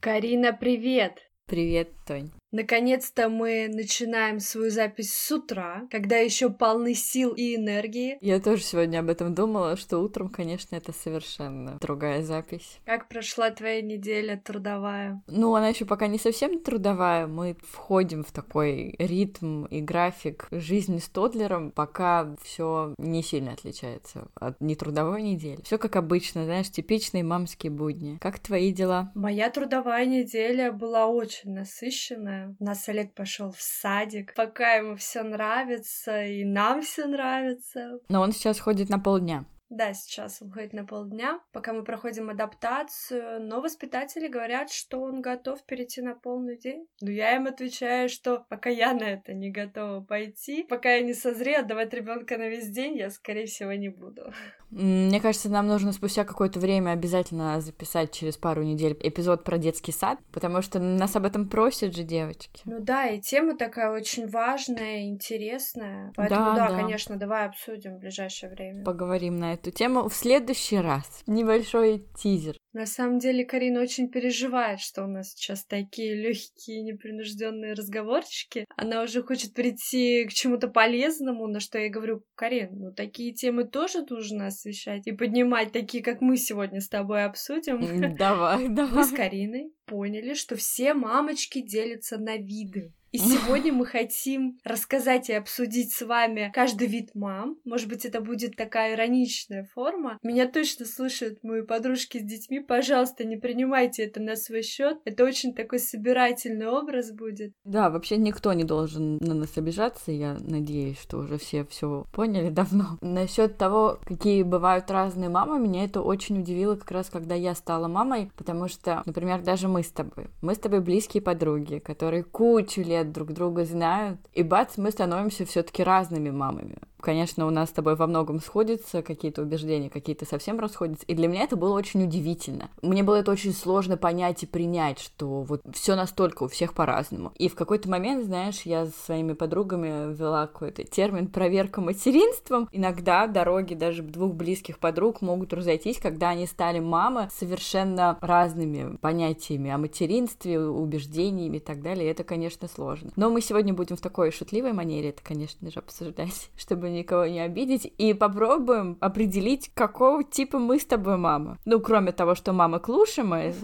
Карина, привет! Привет, Тонь. Наконец-то мы начинаем свою запись с утра, когда еще полны сил и энергии. Я тоже сегодня об этом думала, что утром, конечно, это совершенно другая запись. Как прошла твоя неделя трудовая? Ну, она еще пока не совсем трудовая. Мы входим в такой ритм и график жизни с Тодлером, пока все не сильно отличается от нетрудовой недели. Все как обычно, знаешь, типичные мамские будни. Как твои дела? Моя трудовая неделя была очень насыщенная у нас Олег пошел в садик, пока ему все нравится, и нам все нравится. Но он сейчас ходит на полдня. Да, сейчас он ходит на полдня, пока мы проходим адаптацию, но воспитатели говорят, что он готов перейти на полный день. Но я им отвечаю, что пока я на это не готова пойти, пока я не созрею отдавать ребенка на весь день, я, скорее всего, не буду. Мне кажется, нам нужно спустя какое-то время обязательно записать через пару недель эпизод про детский сад, потому что нас об этом просят же девочки. Ну да, и тема такая очень важная, интересная. Поэтому да, да, да. конечно, давай обсудим в ближайшее время. Поговорим на это эту тему в следующий раз. Небольшой тизер. На самом деле Карина очень переживает, что у нас сейчас такие легкие, непринужденные разговорчики. Она уже хочет прийти к чему-то полезному, на что я говорю, Карин, ну такие темы тоже нужно освещать и поднимать, такие, как мы сегодня с тобой обсудим. Давай, давай. Мы с Кариной поняли, что все мамочки делятся на виды. И сегодня мы хотим рассказать и обсудить с вами каждый вид мам. Может быть, это будет такая ироничная форма. Меня точно слышат мои подружки с детьми. Пожалуйста, не принимайте это на свой счет. Это очень такой собирательный образ будет. Да, вообще никто не должен на нас обижаться. Я надеюсь, что уже все все поняли давно. Насчет того, какие бывают разные мамы, меня это очень удивило как раз, когда я стала мамой, потому что, например, даже мы с тобой. Мы с тобой близкие подруги, которые кучу лет лет друг друга знают, и бац, мы становимся все-таки разными мамами. Конечно, у нас с тобой во многом сходятся какие-то убеждения, какие-то совсем расходятся. И для меня это было очень удивительно. Мне было это очень сложно понять и принять, что вот все настолько у всех по-разному. И в какой-то момент, знаешь, я с своими подругами ввела какой-то термин проверка материнством. Иногда дороги даже двух близких подруг могут разойтись, когда они стали мамы совершенно разными понятиями о материнстве, убеждениями и так далее. И это, конечно, сложно. Но мы сегодня будем в такой шутливой манере это, конечно же, обсуждать, чтобы никого не обидеть, и попробуем определить, какого типа мы с тобой мама. Ну, кроме того, что мама клуша мы.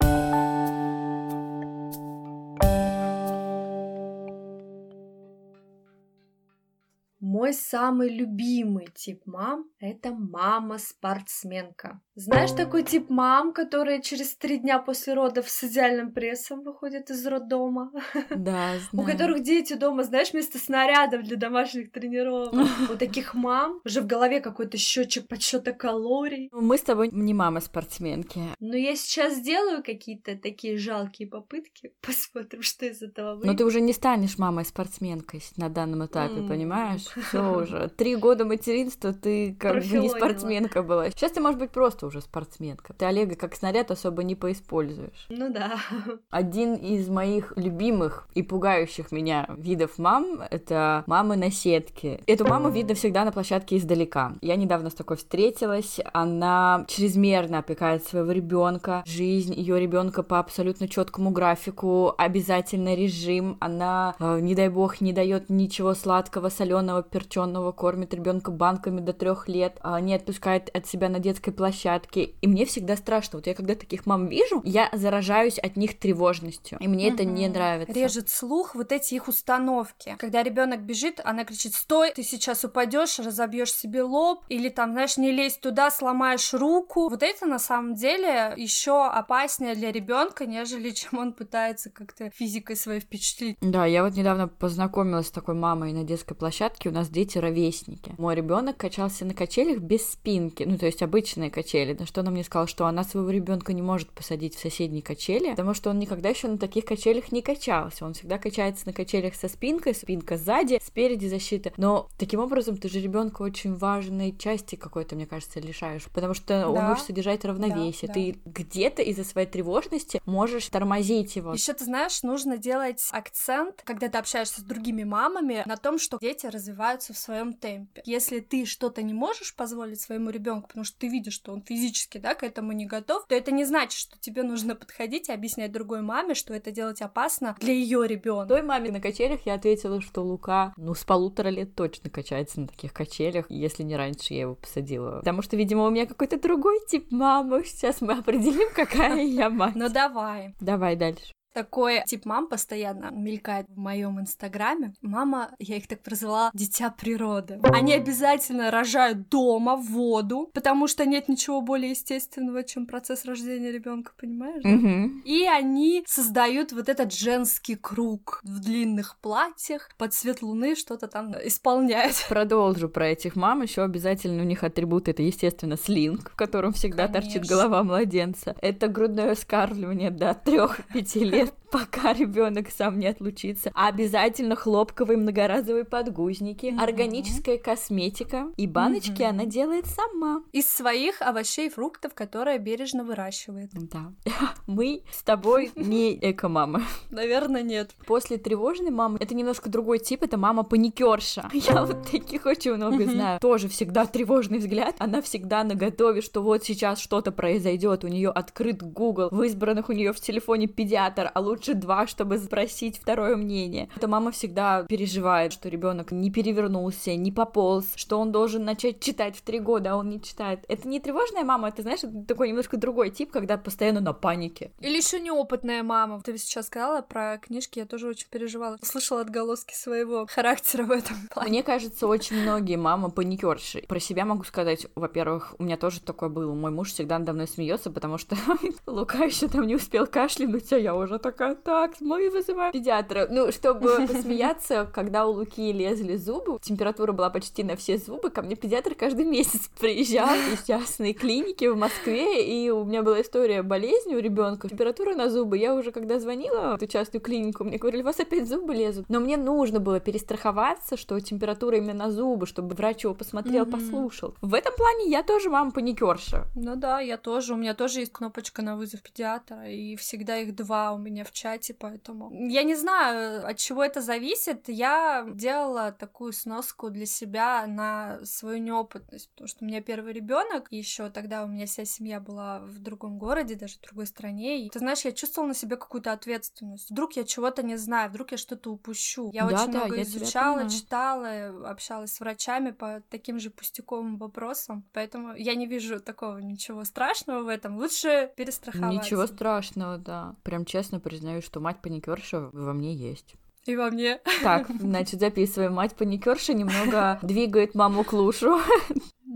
Мой самый любимый тип мам — это мама-спортсменка. Знаешь такой тип мам, которая через три дня после родов с идеальным прессом выходит из роддома? Да, знаю. У которых дети дома, знаешь, вместо снарядов для домашних тренировок. У таких мам уже в голове какой-то счетчик подсчета калорий. Ну, мы с тобой не мама-спортсменки. Но я сейчас сделаю какие-то такие жалкие попытки. Посмотрим, что из этого выйдет. Но ты уже не станешь мамой-спортсменкой на данном этапе, понимаешь? Все уже. Три года материнства ты как бы не спортсменка была. Сейчас ты, может быть, просто уже спортсменка. Ты Олега как снаряд особо не поиспользуешь. Ну да. Один из моих любимых и пугающих меня видов мам — это мамы на сетке. Эту маму видно всегда на площадке издалека. Я недавно с такой встретилась. Она чрезмерно опекает своего ребенка. Жизнь ее ребенка по абсолютно четкому графику, обязательно режим. Она, э, не дай бог, не дает ничего сладкого, соленого, перченного, кормит ребенка банками до трех лет, а не отпускает от себя на детской площадке площадке, и мне всегда страшно. Вот я когда таких мам вижу, я заражаюсь от них тревожностью, и мне угу. это не нравится. Режет слух вот эти их установки. Когда ребенок бежит, она кричит: "Стой, ты сейчас упадешь, разобьешь себе лоб, или там, знаешь, не лезь туда, сломаешь руку". Вот это на самом деле еще опаснее для ребенка, нежели чем он пытается как-то физикой своей впечатлить. Да, я вот недавно познакомилась с такой мамой на детской площадке. У нас дети ровесники. Мой ребенок качался на качелях без спинки, ну то есть обычные качели на что она мне сказала, что она своего ребенка не может посадить в соседние качели, потому что он никогда еще на таких качелях не качался. Он всегда качается на качелях со спинкой, спинка сзади, спереди защита. Но таким образом ты же ребенка очень важной части какой-то, мне кажется, лишаешь, потому что да. он учится держать равновесие. Да, ты да. где-то из-за своей тревожности можешь тормозить его. Еще ты знаешь, нужно делать акцент, когда ты общаешься с другими мамами, на том, что дети развиваются развиваются в своем темпе. Если ты что-то не можешь позволить своему ребенку, потому что ты видишь, что он физически, да, к этому не готов, то это не значит, что тебе нужно подходить и объяснять другой маме, что это делать опасно для ее ребенка. Той маме на качелях я ответила, что Лука, ну, с полутора лет точно качается на таких качелях, если не раньше я его посадила. Потому что, видимо, у меня какой-то другой тип мамы. Сейчас мы определим, какая я мать. Ну давай. Давай дальше. Такой тип мам постоянно мелькает в моем инстаграме. Мама, я их так прозвала, дитя природы. Они обязательно рожают дома, в воду, потому что нет ничего более естественного, чем процесс рождения ребенка, понимаешь? Мгм. И они создают вот этот женский круг в длинных платьях, под свет луны что-то там исполняют. Продолжу про этих мам. Еще обязательно у них атрибут это, естественно, слинг, в котором всегда торчит Конечно. голова младенца. Это грудное скармливание до 3-5 лет, пока ребенок сам не отлучится. А обязательно хлопковые многоразовые подгузники, Мгм. органическая косметика. И баночки Мгм. она делает сама. Из своих овощей и фруктов, которые бережно выращивает. Да. Мы с тобой не эко-мамы. Наверное, нет. После тревожной мамы это немножко другой тип, это мама паникерша. Я вот таких очень много знаю. Тоже всегда тревожный взгляд. Она всегда на готове, что вот сейчас что-то произойдет. У нее открыт Google, в избранных у нее в телефоне педиатр, а лучше два, чтобы спросить второе мнение. Эта мама всегда переживает, что ребенок не перевернулся, не пополз, что он должен начать читать в три года, а он не читает. Это не тревожная мама, это, знаешь, это такой немножко другой тип, когда постоянно на панике. Или еще неопытная мама. Ты сейчас сказала про книжки, я тоже очень переживала. Слышала отголоски своего характера в этом плане. Мне кажется, очень многие мамы паникерши. Про себя могу сказать, во-первых, у меня тоже такое было. Мой муж всегда надо мной смеется, потому что Лука еще там не успел кашлянуть, а я уже такая, так, мы вызываем педиатра. Ну, чтобы посмеяться, когда у Луки лезли зубы, температура была почти на все зубы, ко мне педиатр каждый месяц приезжал из частной клиники в Москве, и у меня была история болезни у ребенка, температура на зубы. Я уже когда звонила в эту частную клинику, мне говорили, у вас опять зубы лезут. Но мне нужно было перестраховаться, что температура именно на зубы, чтобы врач его посмотрел, Мгм. послушал. В этом плане я тоже мама паникерша. Ну да, я тоже. У меня тоже есть кнопочка на вызов педиатра, и всегда их два у меня в чате, поэтому... Я не знаю, от чего это зависит. Я делала такую сноску для себя на свою неопытность, потому что у меня первый ребенок, еще тогда у меня вся семья была в другом городе, даже в другой стране. И ты знаешь, я чувствовала на себе какую-то ответственность. Вдруг я чего-то не знаю, вдруг я что-то упущу. Я Да, очень да, много я изучала, читала, общалась с врачами по таким же пустяковым вопросам, поэтому я не вижу такого ничего страшного в этом. Лучше перестраховаться. Ничего страшного, да. Прям честно признаю, что мать паникерша во мне есть. И во мне. Так, значит, записываем. Мать паникерша немного двигает маму к лушу.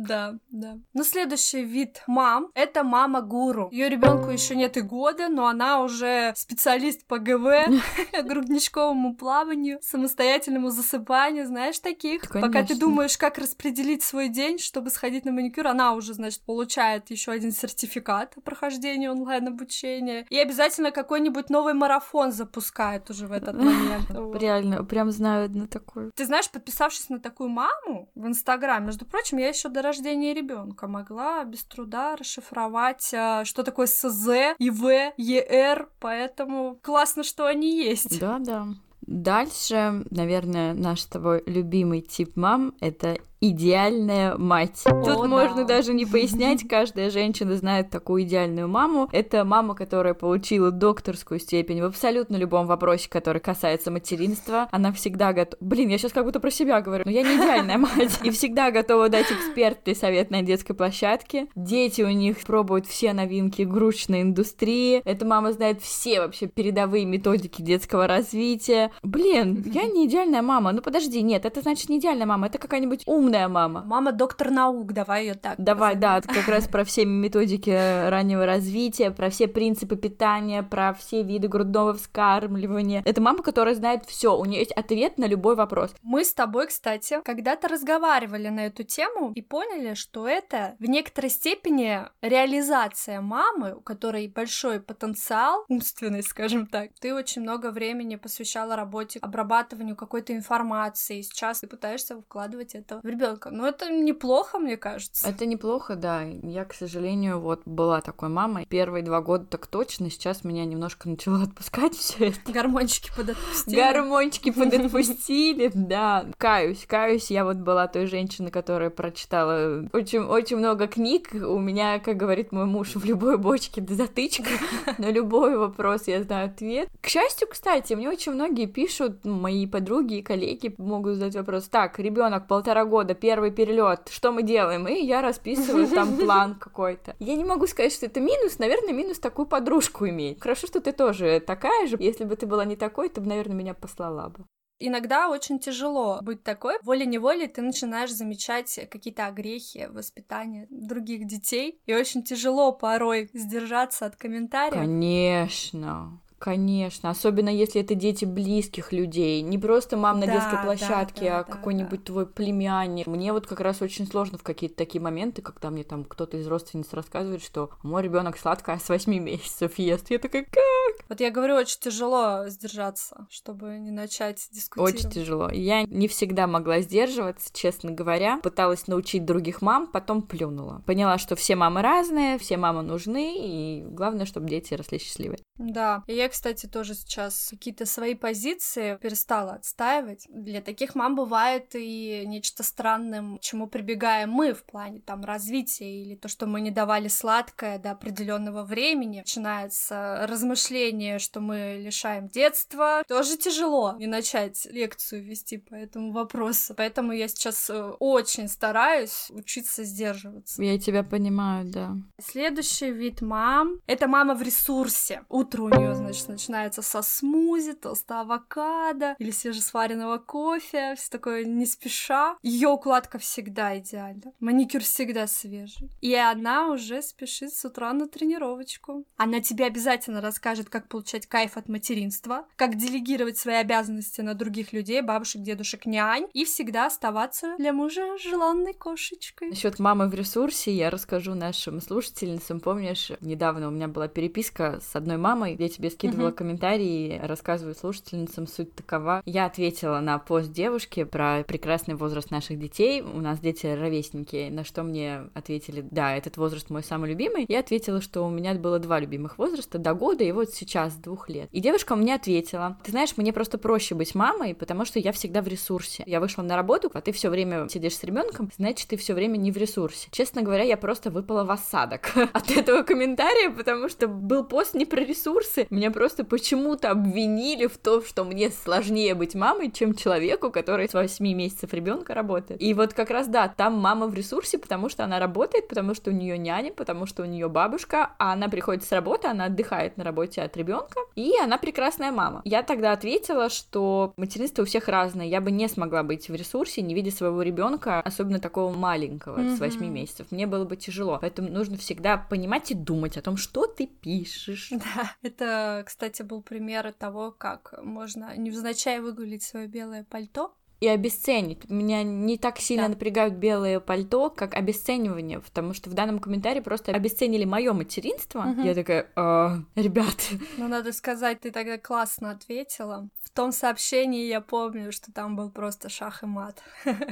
Да, да. Ну, следующий вид мам — это мама-гуру. Ее ребенку еще нет и года, но она уже специалист по ГВ, грудничковому плаванию, самостоятельному засыпанию, знаешь таких? Пока ты думаешь, как распределить свой день, чтобы сходить на маникюр, она уже, значит, получает еще один сертификат о прохождении онлайн-обучения. И обязательно какой-нибудь новый марафон запускает уже в этот момент. Реально, прям знаю одну такую. Ты знаешь, подписавшись на такую маму в Инстаграм, между прочим, я еще до рождения ребенка могла без труда расшифровать, а, что такое СЗ, ИВ, ЕР, поэтому классно, что они есть. Да, да. Дальше, наверное, наш с тобой любимый тип мам — это идеальная мать. Тут О, можно да. даже не пояснять, каждая женщина знает такую идеальную маму. Это мама, которая получила докторскую степень в абсолютно любом вопросе, который касается материнства. Она всегда готова... Блин, я сейчас как будто про себя говорю, но я не идеальная мать. И всегда готова дать экспертный совет на детской площадке. Дети у них пробуют все новинки игрушечной индустрии. Эта мама знает все вообще передовые методики детского развития. Блин, я не идеальная мама. Ну подожди, нет, это значит не идеальная мама, это какая-нибудь умная мама. Мама доктор наук, давай ее так. Давай, да, назовем. это как раз про все методики раннего развития, про все принципы питания, про все виды грудного вскармливания. Это мама, которая знает все, у нее есть ответ на любой вопрос. Мы с тобой, кстати, когда-то разговаривали на эту тему и поняли, что это в некоторой степени реализация мамы, у которой большой потенциал, умственный, скажем так. Ты очень много времени посвящала работе, обрабатыванию какой-то информации. Сейчас ты пытаешься вкладывать это в ребенка. Но это неплохо, мне кажется. Это неплохо, да. Я, к сожалению, вот была такой мамой. Первые два года так точно. Сейчас меня немножко начало отпускать все это. Гормончики подотпустили. Гормончики подотпустили, да. Каюсь, каюсь. Я вот была той женщиной, которая прочитала очень, очень много книг. У меня, как говорит мой муж, в любой бочке затычка. На любой вопрос я знаю ответ. К счастью, кстати, мне очень многие пишут, мои подруги и коллеги могут задать вопрос. Так, ребенок полтора года, первый перелет, что мы делаем? И я расписываю там план какой-то. Я не могу сказать, что это минус. Наверное, минус такую подружку иметь. Хорошо, что ты тоже такая же. Если бы ты была не такой, ты бы, наверное, меня послала бы. Иногда очень тяжело быть такой. Волей-неволей ты начинаешь замечать какие-то огрехи воспитания других детей. И очень тяжело порой сдержаться от комментариев. Конечно. Конечно, особенно если это дети близких людей, не просто мам на да, детской площадке, да, да, а да, какой-нибудь да. твой племянник. Мне вот как раз очень сложно в какие-то такие моменты, когда мне там кто-то из родственниц рассказывает, что мой ребенок сладкая с 8 месяцев ест. Я такая, как? Вот я говорю, очень тяжело сдержаться, чтобы не начать дискутировать. Очень тяжело. Я не всегда могла сдерживаться, честно говоря. Пыталась научить других мам, потом плюнула. Поняла, что все мамы разные, все мамы нужны, и главное, чтобы дети росли счастливые. Да, и я кстати, тоже сейчас какие-то свои позиции перестала отстаивать. Для таких мам бывает и нечто странным, чему прибегаем мы в плане там развития или то, что мы не давали сладкое до определенного времени. Начинается размышление, что мы лишаем детства. Тоже тяжело не начать лекцию вести по этому вопросу. Поэтому я сейчас э, очень стараюсь учиться сдерживаться. Я тебя понимаю, да. Следующий вид мам — это мама в ресурсе. Утро у нее, значит, начинается со смузи, тоста авокадо или свежесваренного кофе, все такое не спеша. Ее укладка всегда идеальна. Маникюр всегда свежий. И она уже спешит с утра на тренировочку. Она тебе обязательно расскажет, как получать кайф от материнства, как делегировать свои обязанности на других людей, бабушек, дедушек, нянь, и всегда оставаться для мужа желанной кошечкой. Насчет мамы в ресурсе я расскажу нашим слушательницам. Помнишь, недавно у меня была переписка с одной мамой, я тебе скидывала uh-huh. комментарии, рассказываю слушательницам, суть такова. Я ответила на пост девушки про прекрасный возраст наших детей. У нас дети ровесники, на что мне ответили, да, этот возраст мой самый любимый. Я ответила, что у меня было два любимых возраста, до года и вот сейчас, двух лет. И девушка мне ответила, ты знаешь, мне просто проще быть мамой, потому что я всегда в ресурсе. Я вышла на работу, а ты все время сидишь с ребенком, значит, ты все время не в ресурсе. Честно говоря, я просто выпала в осадок от этого комментария, потому что был пост не про ресурсы. Меня просто почему-то обвинили в том, что мне сложнее быть мамой, чем человеку, который с 8 месяцев ребенка работает. И вот как раз да, там мама в ресурсе, потому что она работает, потому что у нее няня, потому что у нее бабушка, а она приходит с работы, она отдыхает на работе от ребенка, и она прекрасная мама. Я тогда ответила, что материнство у всех разное, я бы не смогла быть в ресурсе, не видя своего ребенка, особенно такого маленького, mm-hmm. с 8 месяцев. Мне было бы тяжело. Поэтому нужно всегда понимать и думать о том, что ты пишешь. Да, это, кстати, был пример того, как можно невзначай выгулить свое белое пальто, и обесценить. Меня не так сильно да. напрягают белое пальто, как обесценивание, потому что в данном комментарии просто обесценили мое материнство. Угу. Я такая, э, ребят. Ну, надо сказать, ты тогда классно ответила. В том сообщении я помню, что там был просто шах и мат.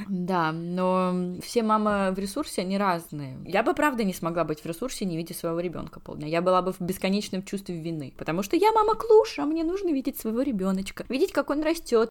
Да, но все мамы в ресурсе, они разные. Я бы, правда, не смогла быть в ресурсе, не видя своего ребенка полдня. Я была бы в бесконечном чувстве вины, потому что я мама клуша, а мне нужно видеть своего ребеночка, видеть, как он растет,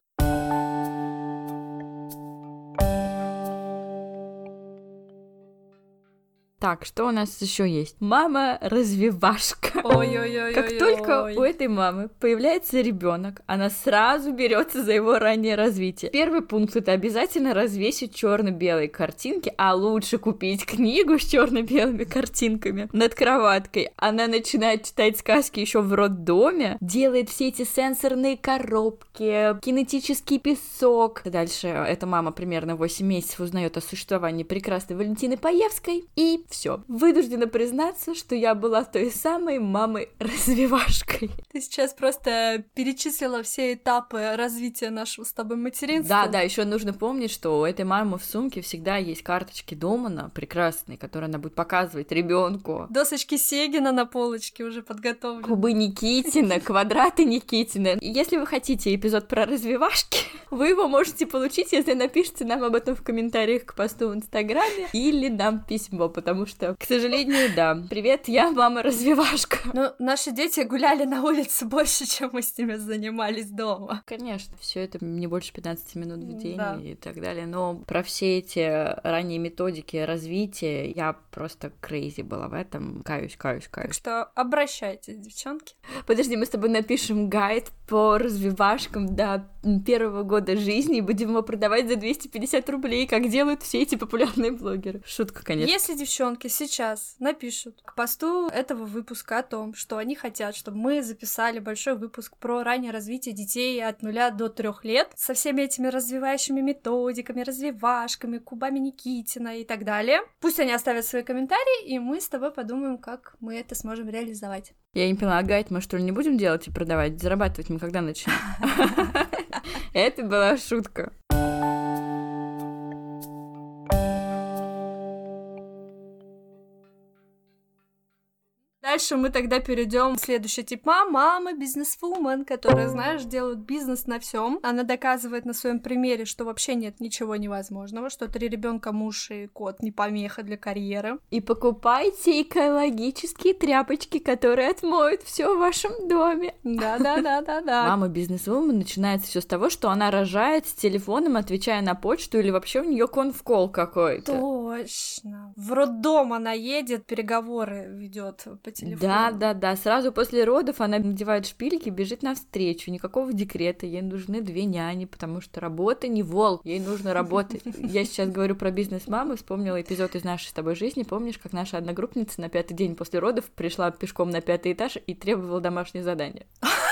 Так, что у нас еще есть? Мама развивашка. Ой-ой-ой. Как только у этой мамы появляется ребенок, она сразу берется за его раннее развитие. Первый пункт это обязательно развесить черно-белые картинки, а лучше купить книгу с черно-белыми картинками над кроваткой. Она начинает читать сказки еще в роддоме, делает все эти сенсорные коробки, кинетический песок. Дальше эта мама примерно 8 месяцев узнает о существовании прекрасной Валентины Паевской и все. Вынуждена признаться, что я была той самой мамой-развивашкой. Ты сейчас просто перечислила все этапы развития нашего с тобой материнства. Да, да, еще нужно помнить, что у этой мамы в сумке всегда есть карточки Домана прекрасные, которые она будет показывать ребенку. Досочки Сегина на полочке уже подготовлены. Кубы Никитина, квадраты Никитина. Если вы хотите эпизод про развивашки, вы его можете получить, если напишите нам об этом в комментариях к посту в Инстаграме или нам письмо, потому что, к сожалению, да. Привет, я мама-развивашка. Ну, наши дети гуляли на улице больше, чем мы с ними занимались дома. Конечно, все это не больше 15 минут в день Да. и так далее. Но про все эти ранние методики развития я просто крейзи была в этом. Каюсь, каюсь, Так каюсь. что обращайтесь, девчонки. Подожди, мы с тобой напишем гайд по развивашкам до первого года жизни и будем его продавать за 250 рублей, как делают все эти популярные блогеры. Шутка, конечно. Если девчонки сейчас напишут к посту этого выпуска о том, что они хотят, чтобы мы записали большой выпуск про раннее развитие детей от нуля до трех лет со всеми этими развивающими методиками, развивашками, кубами Никитина и так далее, пусть они оставят свои комментарии, и мы с тобой подумаем, как мы это сможем реализовать. Я не поняла, гайд мы что ли не будем делать и продавать? Зарабатывать мы когда начнем? Это была шутка. Дальше мы тогда перейдем в следующий тип мам, мама, бизнесвумен, которая, знаешь, делает бизнес на всем. Она доказывает на своем примере, что вообще нет ничего невозможного, что три ребенка, муж и кот не помеха для карьеры. И покупайте экологические тряпочки, которые отмоют все в вашем доме. Да-да-да-да-да. Мама бизнесвумен начинается все с того, что она рожает с телефоном, отвечая на почту, или вообще у нее конфкол какой-то. Точно. В роддом она едет, переговоры ведет по телефону. Да, да, да. Сразу после родов она надевает шпильки, бежит навстречу. Никакого декрета. Ей нужны две няни, потому что работа не волк. Ей нужно работать. Я сейчас говорю про бизнес мамы. Вспомнила эпизод из нашей с тобой жизни. Помнишь, как наша одногруппница на пятый день после родов пришла пешком на пятый этаж и требовала домашнее задание?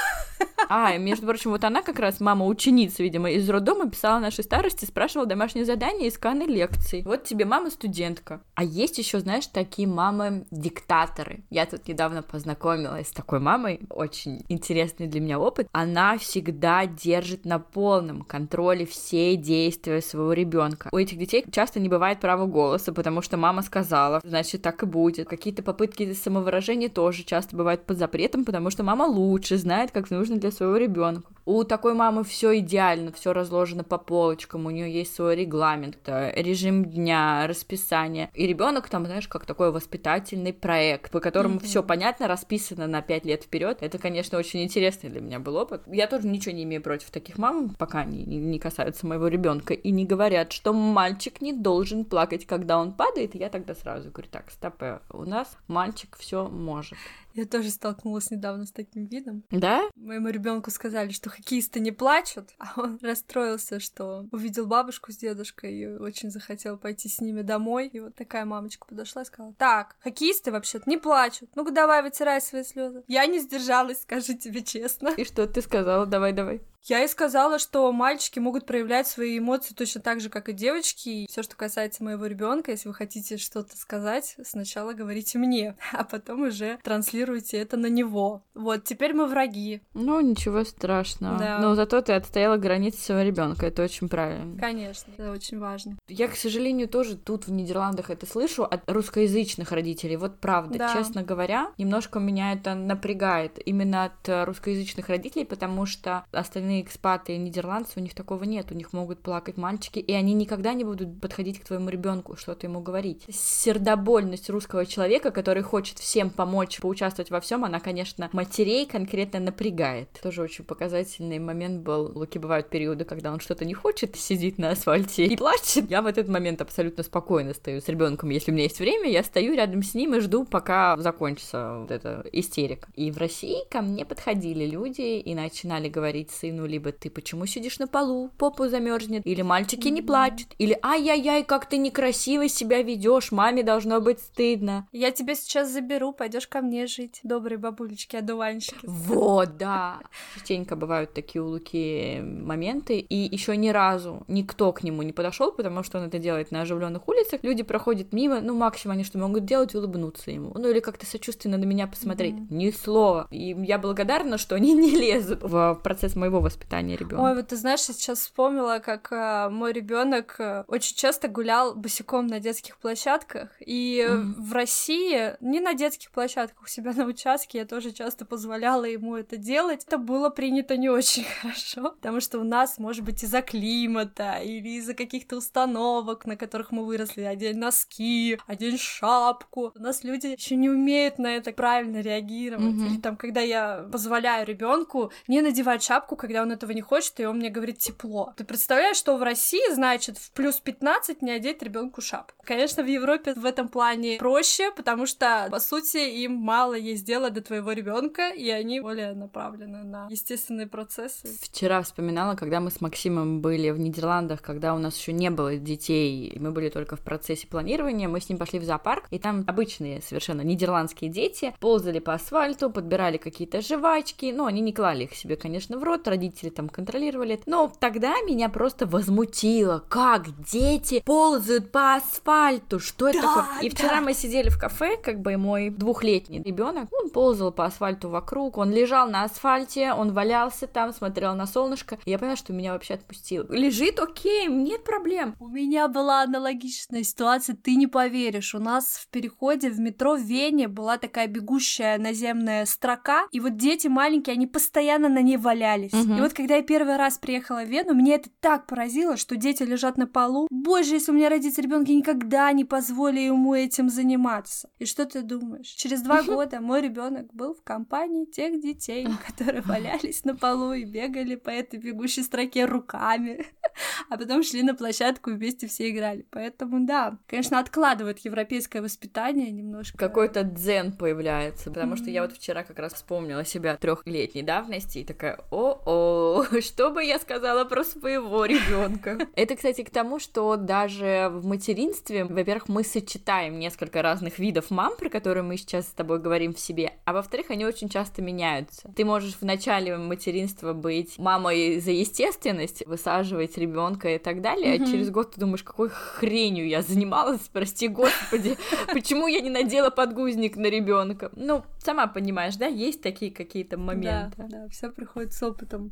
А, между прочим, вот она как раз, мама ученица, видимо, из роддома писала нашей старости, спрашивала домашнее задание и сканы лекций. Вот тебе мама-студентка. А есть еще, знаешь, такие мамы-диктаторы. Я тут недавно познакомилась с такой мамой, очень интересный для меня опыт. Она всегда держит на полном контроле все действия своего ребенка. У этих детей часто не бывает права голоса, потому что мама сказала, значит, так и будет. Какие-то попытки самовыражения тоже часто бывают под запретом, потому что мама лучше знает, как нужно для своего ребенка. У такой мамы все идеально, все разложено по полочкам, у нее есть свой регламент, режим дня, расписание. И ребенок там, знаешь, как такой воспитательный проект, по которому все понятно, расписано на пять лет вперед. Это, конечно, очень интересный для меня был опыт. Я тоже ничего не имею против таких мам, пока они не, не касаются моего ребенка и не говорят, что мальчик не должен плакать, когда он падает. И я тогда сразу говорю, так, стоп, э, у нас мальчик все может. Я тоже столкнулась недавно с таким видом. Да? Моему ребенку сказали, что хоккеисты не плачут, а он расстроился, что увидел бабушку с дедушкой и очень захотел пойти с ними домой. И вот такая мамочка подошла и сказала: Так, хоккеисты вообще-то не плачут. Ну-ка давай, вытирай свои слезы. Я не сдержалась, скажу тебе честно. И что ты сказала? Давай, давай. Я ей сказала, что мальчики могут проявлять свои эмоции точно так же, как и девочки. И все, что касается моего ребенка, если вы хотите что-то сказать, сначала говорите мне, а потом уже транслируйте это на него. Вот, теперь мы враги. Ну, ничего страшного. Да. Но зато ты отстояла границы своего ребенка. Это очень правильно. Конечно, это очень важно. Я, к сожалению, тоже тут в Нидерландах это слышу от русскоязычных родителей. Вот правда, Да. честно говоря, немножко меня это напрягает именно от русскоязычных родителей, потому что остальные экспаты и нидерландцы, у них такого нет. У них могут плакать мальчики, и они никогда не будут подходить к твоему ребенку, что-то ему говорить. Сердобольность русского человека, который хочет всем помочь, поучаствовать во всем, она, конечно, матерей конкретно напрягает. Тоже очень показательный момент был. Луки бывают периоды, когда он что-то не хочет, сидит на асфальте и плачет. Я в этот момент абсолютно спокойно стою с ребенком. Если у меня есть время, я стою рядом с ним и жду, пока закончится вот эта истерика. И в России ко мне подходили люди и начинали говорить сыну ну, либо ты почему сидишь на полу, попу замерзнет, или мальчики не плачут, или ай-яй-яй, как ты некрасиво себя ведешь, маме должно быть стыдно. Я тебя сейчас заберу, пойдешь ко мне жить, добрые бабулечки, одуванчики. Вот, да. Частенько бывают такие у Луки моменты, и еще ни разу никто к нему не подошел, потому что он это делает на оживленных улицах. Люди проходят мимо, ну, максимум они что могут делать, улыбнуться ему. Ну, или как-то сочувственно на меня посмотреть. Mm-hmm. Ни слова. И я благодарна, что они не лезут в процесс моего воспитания ребенка. Ой, вот ты знаешь, я сейчас вспомнила, как э, мой ребенок э, очень часто гулял босиком на детских площадках. И mm-hmm. в России, не на детских площадках, у себя на участке я тоже часто позволяла ему это делать. Это было принято не очень хорошо, потому что у нас, может быть, из-за климата или из-за каких-то установок, на которых мы выросли, одень носки, одень шапку. У нас люди еще не умеют на это правильно реагировать. Mm-hmm. Или там, когда я позволяю ребенку не надевать шапку, когда он этого не хочет, и он мне говорит тепло. Ты представляешь, что в России, значит, в плюс 15 не одеть ребенку шапку? Конечно, в Европе в этом плане проще, потому что, по сути, им мало есть дела до твоего ребенка, и они более направлены на естественные процессы. Вчера вспоминала, когда мы с Максимом были в Нидерландах, когда у нас еще не было детей, мы были только в процессе планирования, мы с ним пошли в зоопарк, и там обычные совершенно нидерландские дети ползали по асфальту, подбирали какие-то жвачки, ну, они не клали их себе, конечно, в рот, родители там контролировали. Но тогда меня просто возмутило, как дети ползают по асфальту, что это да, такое? И вчера да. мы сидели в кафе, как бы мой двухлетний ребенок, он ползал по асфальту вокруг, он лежал на асфальте, он валялся там, смотрел на солнышко, и я поняла, что меня вообще отпустило. Лежит, окей, нет проблем. У меня была аналогичная ситуация, ты не поверишь, у нас в переходе в метро в Вене была такая бегущая наземная строка, и вот дети маленькие, они постоянно на ней валялись. Угу. И вот когда я первый раз приехала в Вену, мне это так поразило, что дети лежат на полу. Боже, если у меня родится ребенок, я никогда не позволю ему этим заниматься. И что ты думаешь? Через два года мой ребенок был в компании тех детей, которые валялись на полу и бегали по этой бегущей строке руками, а потом шли на площадку и вместе все играли. Поэтому да, конечно, откладывают европейское воспитание немножко. Какой-то дзен появляется, потому что я вот вчера как раз вспомнила себя трехлетней давности и такая, о-о, что бы я сказала про своего ребенка? Это, кстати, к тому, что даже в материнстве, во-первых, мы сочетаем несколько разных видов мам, про которые мы сейчас с тобой говорим в себе, а во-вторых, они очень часто меняются. Ты можешь в начале материнства быть мамой за естественность, высаживать ребенка и так далее, mm-hmm. а через год ты думаешь, какой хренью я занималась, прости господи, почему я не надела подгузник на ребенка? Ну, сама понимаешь, да, есть такие какие-то моменты. Да, да, все приходит с опытом.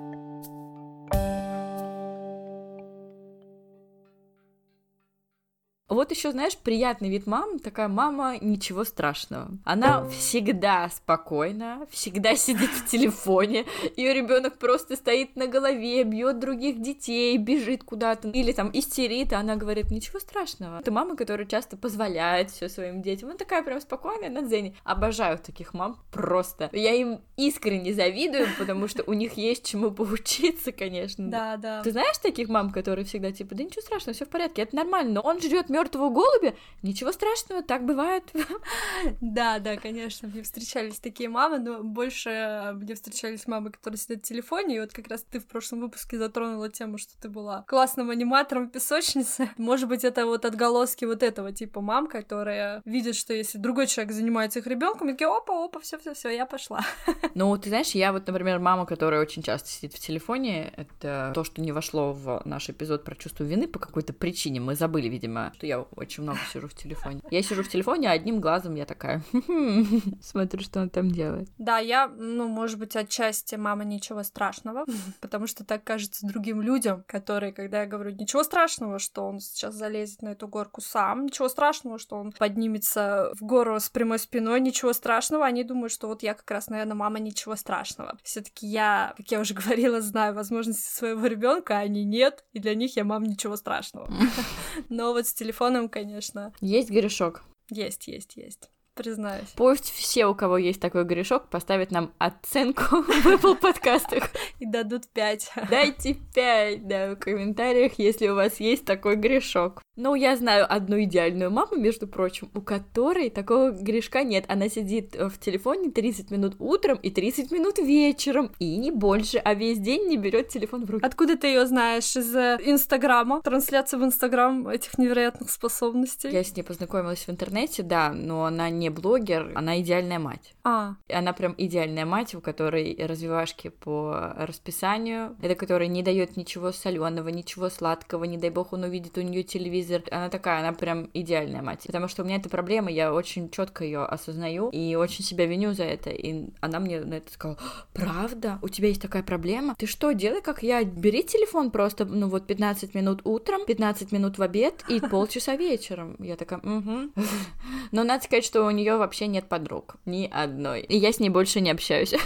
Вот еще, знаешь, приятный вид мам, такая мама, ничего страшного. Она всегда спокойна, всегда сидит в телефоне, ее ребенок просто стоит на голове, бьет других детей, бежит куда-то, или там истерит, и она говорит, ничего страшного. Это мама, которая часто позволяет все своим детям. Она такая прям спокойная на дзене. Обожаю таких мам просто. Я им искренне завидую, потому что у них есть чему поучиться, конечно. Да, да. Ты знаешь таких мам, которые всегда типа, да ничего страшного, все в порядке, это нормально, но он жрет мертвого голубя, ничего страшного, так бывает. Да, да, конечно, мне встречались такие мамы, но больше э, мне встречались мамы, которые сидят в телефоне, и вот как раз ты в прошлом выпуске затронула тему, что ты была классным аниматором в песочнице. Может быть, это вот отголоски вот этого типа мам, которые видят, что если другой человек занимается их ребенком, и такие, опа, опа, все, все, все, я пошла. Ну, ты знаешь, я вот, например, мама, которая очень часто сидит в телефоне, это то, что не вошло в наш эпизод про чувство вины по какой-то причине. Мы забыли, видимо, что я очень много сижу в телефоне. Я сижу в телефоне, а одним глазом я такая смотрю, что он там делает. Да, я, ну, может быть, отчасти мама ничего страшного, потому что так кажется другим людям, которые, когда я говорю, ничего страшного, что он сейчас залезет на эту горку сам, ничего страшного, что он поднимется в гору с прямой спиной, ничего страшного, они думают, что вот я как раз, наверное, мама ничего страшного. Все-таки я, как я уже говорила, знаю возможности своего ребенка, а они нет, и для них я мам ничего страшного. Но вот с телефоном, конечно. Есть грешок. Есть, есть, есть. Признаюсь. Пусть все, у кого есть такой грешок, поставят нам оценку в Apple подкастах. И дадут пять. Дайте пять, да, в комментариях, если у вас есть такой грешок. Ну, я знаю одну идеальную маму, между прочим, у которой такого грешка нет. Она сидит в телефоне 30 минут утром и 30 минут вечером, и не больше, а весь день не берет телефон в руки. Откуда ты ее знаешь? Из э, Инстаграма? Трансляция в Инстаграм этих невероятных способностей? Я с ней познакомилась в интернете, да, но она не блогер, она идеальная мать. А. Она прям идеальная мать, у которой развивашки по расписанию, это которая не дает ничего соленого, ничего сладкого, не дай бог он увидит у нее телевизор. Она такая, она прям идеальная мать. Потому что у меня эта проблема, я очень четко ее осознаю и очень себя виню за это. И она мне на это сказала, правда? У тебя есть такая проблема? Ты что, делай как я, бери телефон просто, ну вот 15 минут утром, 15 минут в обед и полчаса вечером. Я такая, угу. Но надо сказать, что у нее вообще нет подруг. Ни одной. И я с ней больше не общаюсь.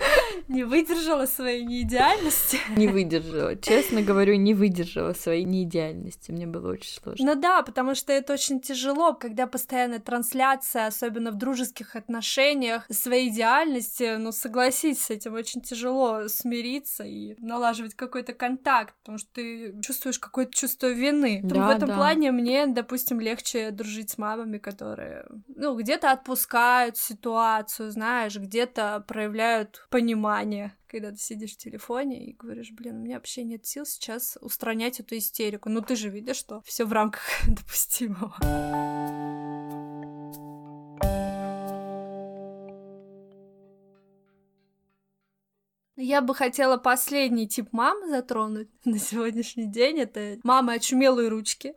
Не выдержала своей неидеальности. Не выдержала. Честно говорю, не выдержала своей неидеальности. Мне было очень сложно. Ну да, потому что это очень тяжело, когда постоянная трансляция, особенно в дружеских отношениях, своей идеальности, ну согласись, с этим очень тяжело смириться и налаживать какой-то контакт, потому что ты чувствуешь какое-то чувство вины. Да, в этом да. плане мне, допустим, легче дружить с мамами, которые, ну, где-то отпускают ситуацию, знаешь, где-то проявляют понимание понимание, когда ты сидишь в телефоне и говоришь, блин, у меня вообще нет сил сейчас устранять эту истерику. Ну ты же видишь, что все в рамках допустимого. Я бы хотела последний тип мам затронуть на сегодняшний день. Это мамы очумелые ручки.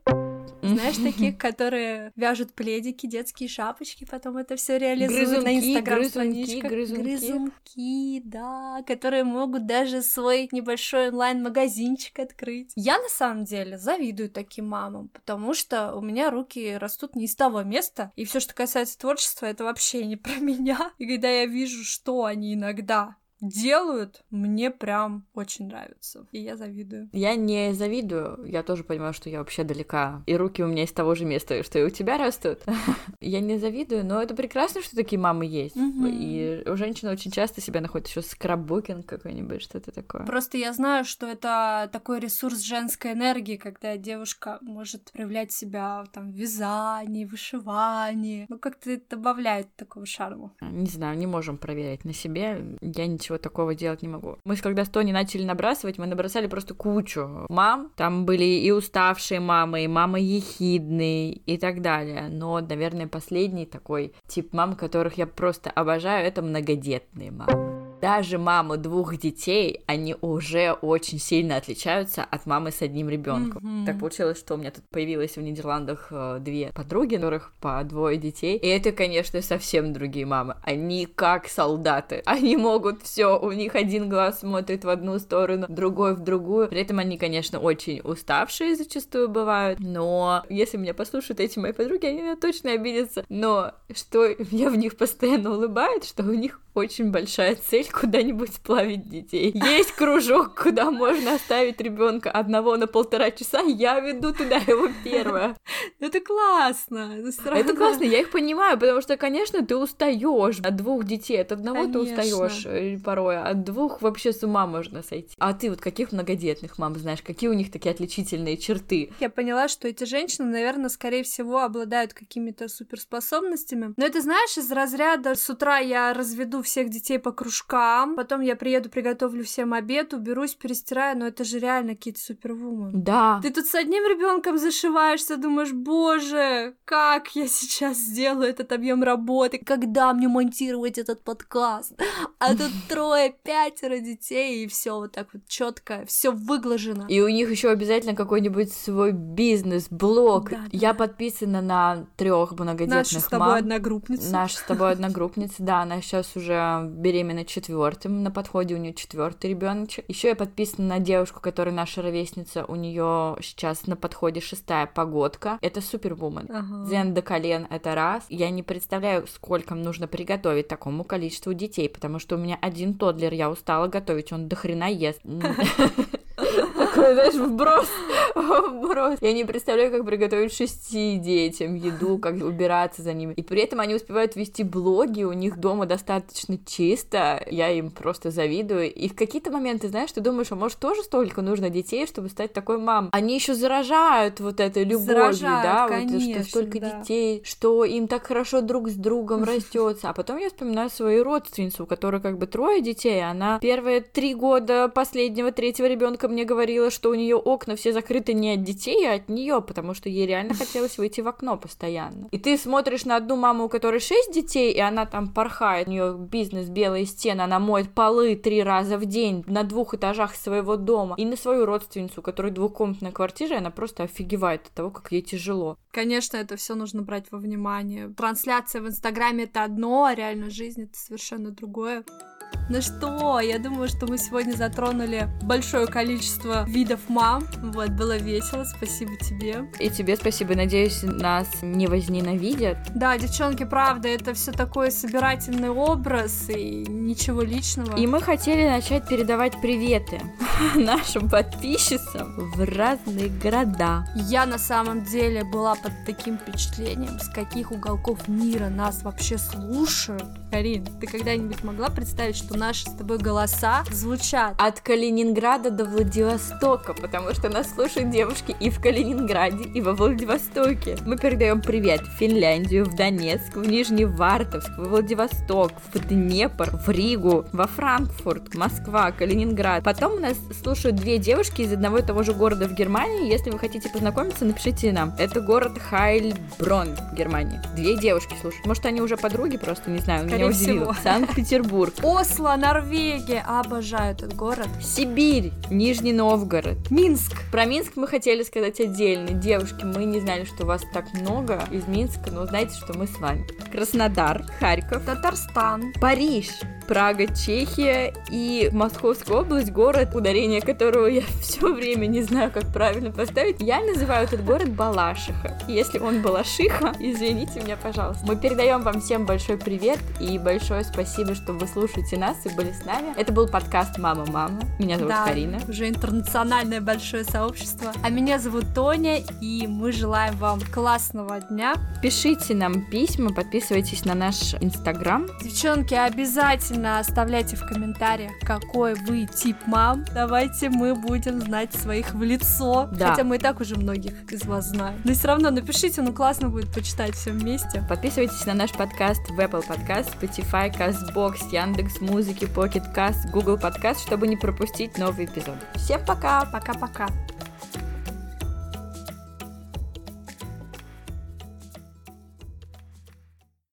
Знаешь, таких, которые вяжут пледики, детские шапочки, потом это все реализуют грызунки, на инстаграм страничках. Грызунки, грызунки, да, которые могут даже свой небольшой онлайн-магазинчик открыть. Я на самом деле завидую таким мамам, потому что у меня руки растут не из того места, и все, что касается творчества, это вообще не про меня. И когда я вижу, что они иногда делают, мне прям очень нравится. И я завидую. Я не завидую. Я тоже понимаю, что я вообще далека. И руки у меня из того же места, что и у тебя растут. я не завидую, но это прекрасно, что такие мамы есть. И у женщины очень часто себя находит еще скраббукинг какой-нибудь, что-то такое. Просто я знаю, что это такой ресурс женской энергии, когда девушка может проявлять себя там в вязании, вышивании. Ну, как-то добавляет такого шарма. Не знаю, не можем проверять на себе. Я ничего ничего такого делать не могу. Мы когда с Тони начали набрасывать, мы набросали просто кучу мам. Там были и уставшие мамы, и мамы ехидные, и так далее. Но, наверное, последний такой тип мам, которых я просто обожаю, это многодетные мамы даже мамы двух детей, они уже очень сильно отличаются от мамы с одним ребенком. Mm-hmm. Так получилось, что у меня тут появилось в Нидерландах э, две подруги, у которых по двое детей. И это, конечно, совсем другие мамы. Они как солдаты. Они могут все, у них один глаз смотрит в одну сторону, другой в другую. При этом они, конечно, очень уставшие зачастую бывают. Но если меня послушают эти мои подруги, они меня точно обидятся. Но что я в них постоянно улыбает, что у них очень большая цель куда-нибудь сплавить детей. Есть кружок, куда можно оставить ребенка одного на полтора часа, я веду туда его первое. Это классно. Это классно, я их понимаю, потому что, конечно, ты устаешь от двух детей, от одного ты устаешь э, порой, от двух вообще с ума можно сойти. А ты вот каких многодетных мам знаешь, какие у них такие отличительные черты? Я поняла, что эти женщины, наверное, скорее всего, обладают какими-то суперспособностями. Но это, знаешь, из разряда с утра я разведу всех детей по кружкам, потом я приеду, приготовлю всем обед, уберусь, перестираю, но это же реально какие-то супервумен. Да. Ты тут с одним ребенком зашиваешься, думаешь, боже, как я сейчас сделаю этот объем работы, когда мне монтировать этот подкаст? А тут трое, пятеро детей, и все вот так вот четко, все выглажено. И у них еще обязательно какой-нибудь свой бизнес, блог. Да, я подписана на трех многодетных Наша с тобой мам. одногруппница. Наша с тобой одногруппница, да, она сейчас уже беременна четвертым, на подходе у нее четвертый ребеночек. Еще я подписана на девушку, которая наша ровесница, у нее сейчас на подходе шестая погодка. Это супервумен. Ага. Зен до колен это раз. Я не представляю, сколько нужно приготовить такому количеству детей, потому что у меня один тодлер, я устала готовить, он до хрена ест. Знаешь, вброс, вброс. Я не представляю, как приготовить шести детям еду, как убираться за ними. И при этом они успевают вести блоги, у них дома достаточно чисто. Я им просто завидую. И в какие-то моменты, знаешь, ты думаешь, а может тоже столько нужно детей, чтобы стать такой мам? Они еще заражают вот этой любовью, заражают, да, конечно, вот что столько да. детей, что им так хорошо друг с другом растется. А потом я вспоминаю свою родственницу, у которой как бы трое детей, она первые три года последнего третьего ребенка мне говорила, что у нее окна все закрыты не от детей, а от нее, потому что ей реально хотелось выйти в окно постоянно. И ты смотришь на одну маму, у которой шесть детей, и она там порхает, у нее бизнес, белые стены, она моет полы три раза в день на двух этажах своего дома, и на свою родственницу, у которой двухкомнатная квартира, она просто офигевает от того, как ей тяжело. Конечно, это все нужно брать во внимание. Трансляция в Инстаграме это одно, а реальная жизнь это совершенно другое. Ну что, я думаю, что мы сегодня затронули большое количество видов мам. Вот, было весело, спасибо тебе. И тебе спасибо, надеюсь, нас не возненавидят. Да, девчонки, правда, это все такой собирательный образ и ничего личного. И мы хотели начать передавать приветы нашим подписчицам в разные города. Я на самом деле была под таким впечатлением, с каких уголков мира нас вообще слушают. Карин, ты когда-нибудь могла представить, что наши с тобой голоса звучат? От Калининграда до Владивостока, потому что нас слушают девушки и в Калининграде, и во Владивостоке. Мы передаем привет в Финляндию, в Донецк, в Нижневартовск, в Владивосток, в Днепр, в Ригу, во Франкфурт, Москва, Калининград. Потом у нас слушают две девушки из одного и того же города в Германии. Если вы хотите познакомиться, напишите нам. Это город Хайльброн в Германии. Две девушки слушают. Может, они уже подруги, просто не знаю. Скорее меня удивило. Санкт-Петербург. Осло, Норвегия. Обожаю этот город. Сибирь, Нижний Новгород. Минск. Про Минск мы хотели сказать отдельно. Девушки, мы не знали, что вас так много из Минска, но знаете, что мы с вами. Краснодар, Харьков, Татарстан, Париж, Прага, Чехия и Московская область, город, ударение которого я все время не знаю, как правильно поставить. Я называю этот город Балашиха. Если он Балашиха, извините меня, пожалуйста. Мы передаем вам всем большой привет и большое спасибо, что вы слушаете нас и были с нами. Это был подкаст «Мама, мама». Меня зовут да, Карина. уже интернациональное большое сообщество. А меня зовут Тоня, и мы желаем вам классного дня. Пишите нам письма, подписывайтесь на наш Инстаграм. Девчонки, обязательно оставляйте в комментариях, какой вы тип мам. Давайте мы будем знать своих в лицо. Да. Хотя мы и так уже многих из вас знаем. Но все равно напишите, ну классно будет почитать все вместе. Подписывайтесь на наш подкаст в Apple Podcast, Spotify, CastBox, Яндекс Музыки, Pocket Cast, Google Podcast, чтобы не пропустить новый эпизод. Всем пока! Пока-пока!